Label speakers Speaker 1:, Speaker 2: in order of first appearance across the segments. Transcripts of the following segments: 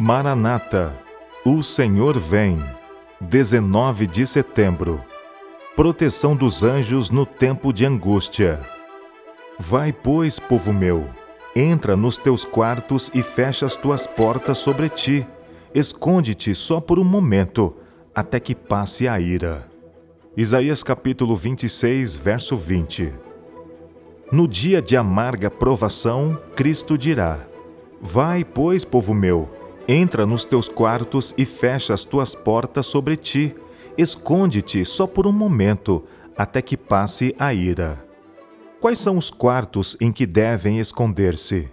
Speaker 1: Maranata, o Senhor vem. 19 de setembro. Proteção dos anjos no tempo de angústia. Vai, pois, povo meu, entra nos teus quartos e fecha as tuas portas sobre ti. Esconde-te só por um momento, até que passe a ira. Isaías capítulo 26, verso 20. No dia de amarga provação, Cristo dirá: Vai, pois, povo meu, entra nos teus quartos e fecha as tuas portas sobre ti. Esconde-te só por um momento, até que passe a ira. Quais são os quartos em que devem esconder-se?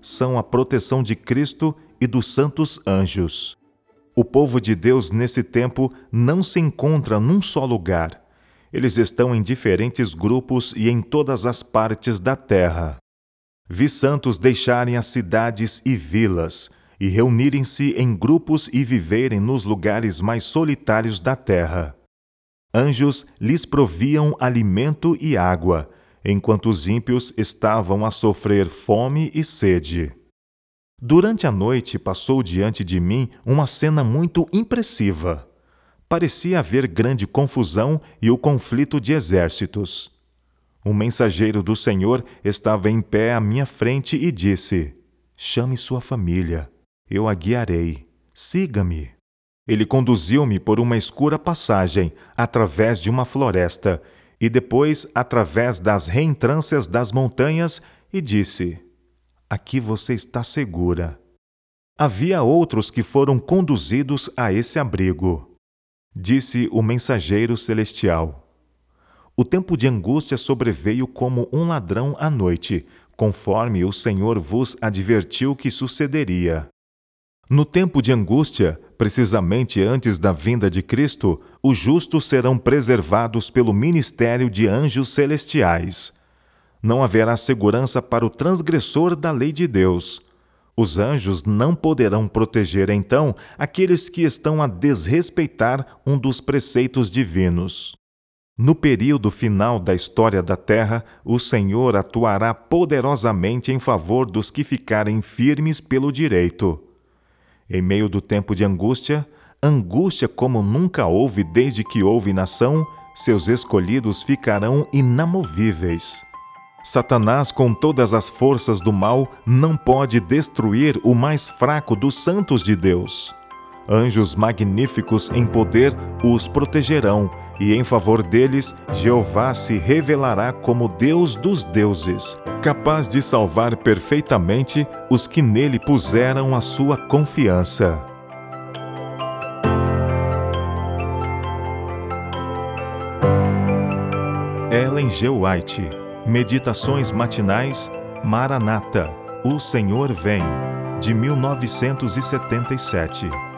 Speaker 1: São a proteção de Cristo e dos santos anjos. O povo de Deus nesse tempo não se encontra num só lugar. Eles estão em diferentes grupos e em todas as partes da terra. Vi santos deixarem as cidades e vilas e reunirem-se em grupos e viverem nos lugares mais solitários da terra. Anjos lhes proviam alimento e água, enquanto os ímpios estavam a sofrer fome e sede. Durante a noite passou diante de mim uma cena muito impressiva. Parecia haver grande confusão e o conflito de exércitos. Um mensageiro do Senhor estava em pé à minha frente e disse: Chame sua família, eu a guiarei. Siga-me. Ele conduziu-me por uma escura passagem, através de uma floresta, e depois através das reentrâncias das montanhas, e disse: aqui você está segura. Havia outros que foram conduzidos a esse abrigo. Disse o mensageiro celestial. O tempo de angústia sobreveio como um ladrão à noite, conforme o Senhor vos advertiu que sucederia. No tempo de angústia, precisamente antes da vinda de Cristo, os justos serão preservados pelo ministério de anjos celestiais não haverá segurança para o transgressor da lei de Deus. Os anjos não poderão proteger então aqueles que estão a desrespeitar um dos preceitos divinos. No período final da história da terra, o Senhor atuará poderosamente em favor dos que ficarem firmes pelo direito. Em meio do tempo de angústia, angústia como nunca houve desde que houve nação, seus escolhidos ficarão inamovíveis. Satanás, com todas as forças do mal, não pode destruir o mais fraco dos santos de Deus. Anjos magníficos em poder os protegerão, e em favor deles, Jeová se revelará como Deus dos deuses, capaz de salvar perfeitamente os que nele puseram a sua confiança. Ellen G. White Meditações matinais Maranata, o Senhor vem, de 1977.